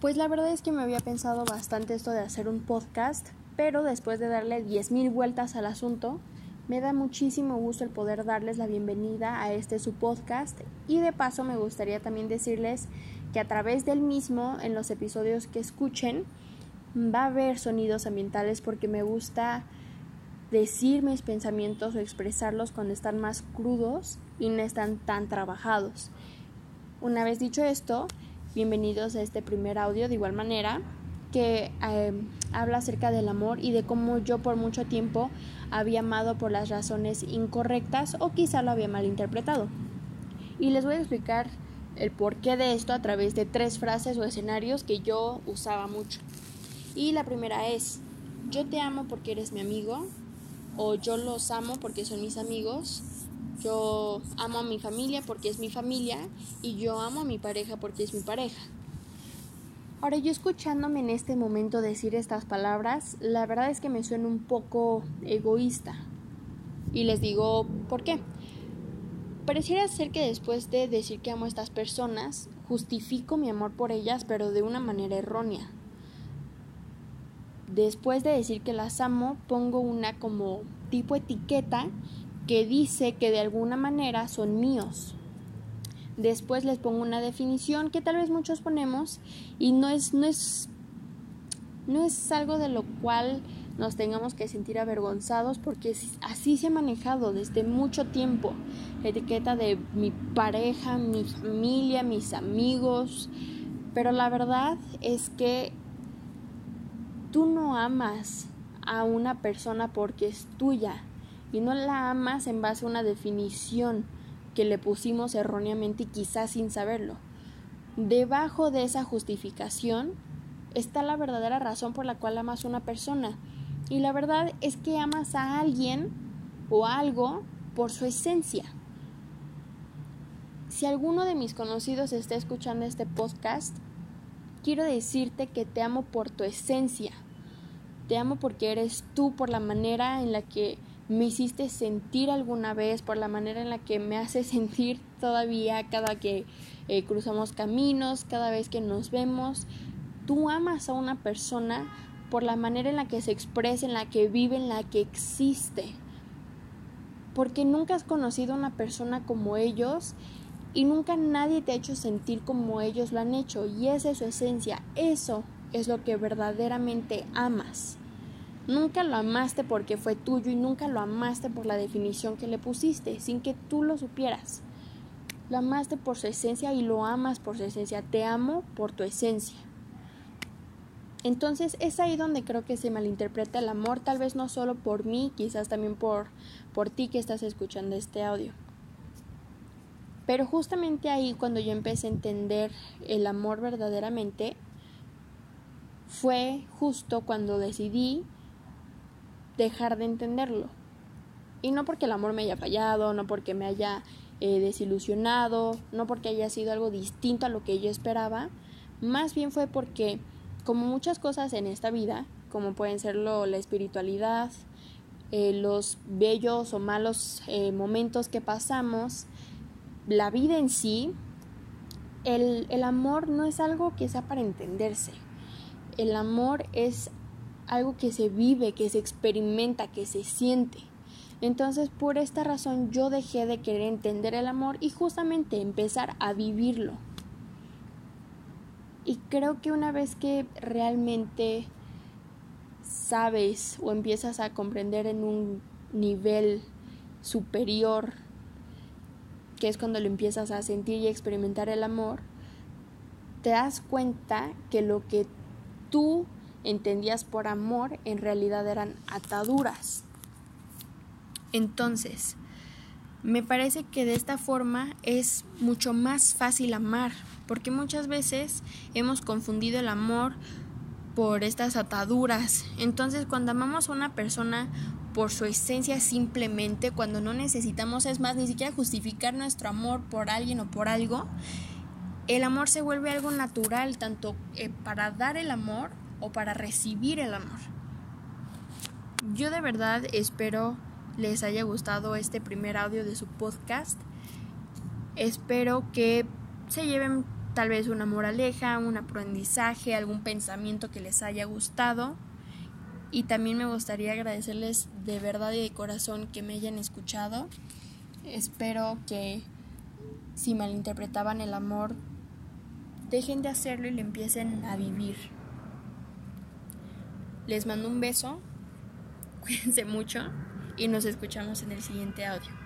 Pues la verdad es que me había pensado bastante esto de hacer un podcast, pero después de darle 10.000 vueltas al asunto, me da muchísimo gusto el poder darles la bienvenida a este su podcast y de paso me gustaría también decirles que a través del mismo, en los episodios que escuchen, va a haber sonidos ambientales porque me gusta decir mis pensamientos o expresarlos cuando están más crudos y no están tan trabajados. Una vez dicho esto, bienvenidos a este primer audio de igual manera que eh, habla acerca del amor y de cómo yo por mucho tiempo había amado por las razones incorrectas o quizá lo había malinterpretado. Y les voy a explicar el porqué de esto a través de tres frases o escenarios que yo usaba mucho. Y la primera es, yo te amo porque eres mi amigo, o yo los amo porque son mis amigos, yo amo a mi familia porque es mi familia, y yo amo a mi pareja porque es mi pareja. Ahora yo escuchándome en este momento decir estas palabras, la verdad es que me suena un poco egoísta. Y les digo, ¿por qué? Pareciera ser que después de decir que amo a estas personas, justifico mi amor por ellas, pero de una manera errónea después de decir que las amo, pongo una como tipo etiqueta que dice que de alguna manera son míos. Después les pongo una definición que tal vez muchos ponemos y no es, no es, no es algo de lo cual nos tengamos que sentir avergonzados porque así se ha manejado desde mucho tiempo. La etiqueta de mi pareja, mi familia, mis amigos. Pero la verdad es que tú no amas a una persona porque es tuya y no la amas en base a una definición que le pusimos erróneamente y quizás sin saberlo. Debajo de esa justificación está la verdadera razón por la cual amas a una persona. Y la verdad es que amas a alguien o algo por su esencia. Si alguno de mis conocidos está escuchando este podcast, quiero decirte que te amo por tu esencia, te amo porque eres tú, por la manera en la que me hiciste sentir alguna vez, por la manera en la que me hace sentir todavía cada que eh, cruzamos caminos, cada vez que nos vemos. Tú amas a una persona por la manera en la que se expresa, en la que vive, en la que existe. Porque nunca has conocido a una persona como ellos y nunca nadie te ha hecho sentir como ellos lo han hecho. Y esa es su esencia. Eso es lo que verdaderamente amas. Nunca lo amaste porque fue tuyo y nunca lo amaste por la definición que le pusiste, sin que tú lo supieras. Lo amaste por su esencia y lo amas por su esencia. Te amo por tu esencia. Entonces es ahí donde creo que se malinterpreta el amor, tal vez no solo por mí, quizás también por, por ti que estás escuchando este audio. Pero justamente ahí cuando yo empecé a entender el amor verdaderamente, fue justo cuando decidí dejar de entenderlo. Y no porque el amor me haya fallado, no porque me haya eh, desilusionado, no porque haya sido algo distinto a lo que yo esperaba, más bien fue porque, como muchas cosas en esta vida, como pueden ser la espiritualidad, eh, los bellos o malos eh, momentos que pasamos, la vida en sí, el, el amor no es algo que sea para entenderse el amor es algo que se vive, que se experimenta, que se siente. Entonces, por esta razón yo dejé de querer entender el amor y justamente empezar a vivirlo. Y creo que una vez que realmente sabes o empiezas a comprender en un nivel superior, que es cuando lo empiezas a sentir y experimentar el amor, te das cuenta que lo que tú entendías por amor en realidad eran ataduras. Entonces, me parece que de esta forma es mucho más fácil amar, porque muchas veces hemos confundido el amor por estas ataduras. Entonces, cuando amamos a una persona por su esencia simplemente, cuando no necesitamos, es más, ni siquiera justificar nuestro amor por alguien o por algo, el amor se vuelve algo natural, tanto eh, para dar el amor o para recibir el amor. Yo de verdad espero les haya gustado este primer audio de su podcast. Espero que se lleven tal vez una moraleja, un aprendizaje, algún pensamiento que les haya gustado. Y también me gustaría agradecerles de verdad y de corazón que me hayan escuchado. Espero que si malinterpretaban el amor, dejen de hacerlo y lo empiecen a vivir. Les mando un beso, cuídense mucho y nos escuchamos en el siguiente audio.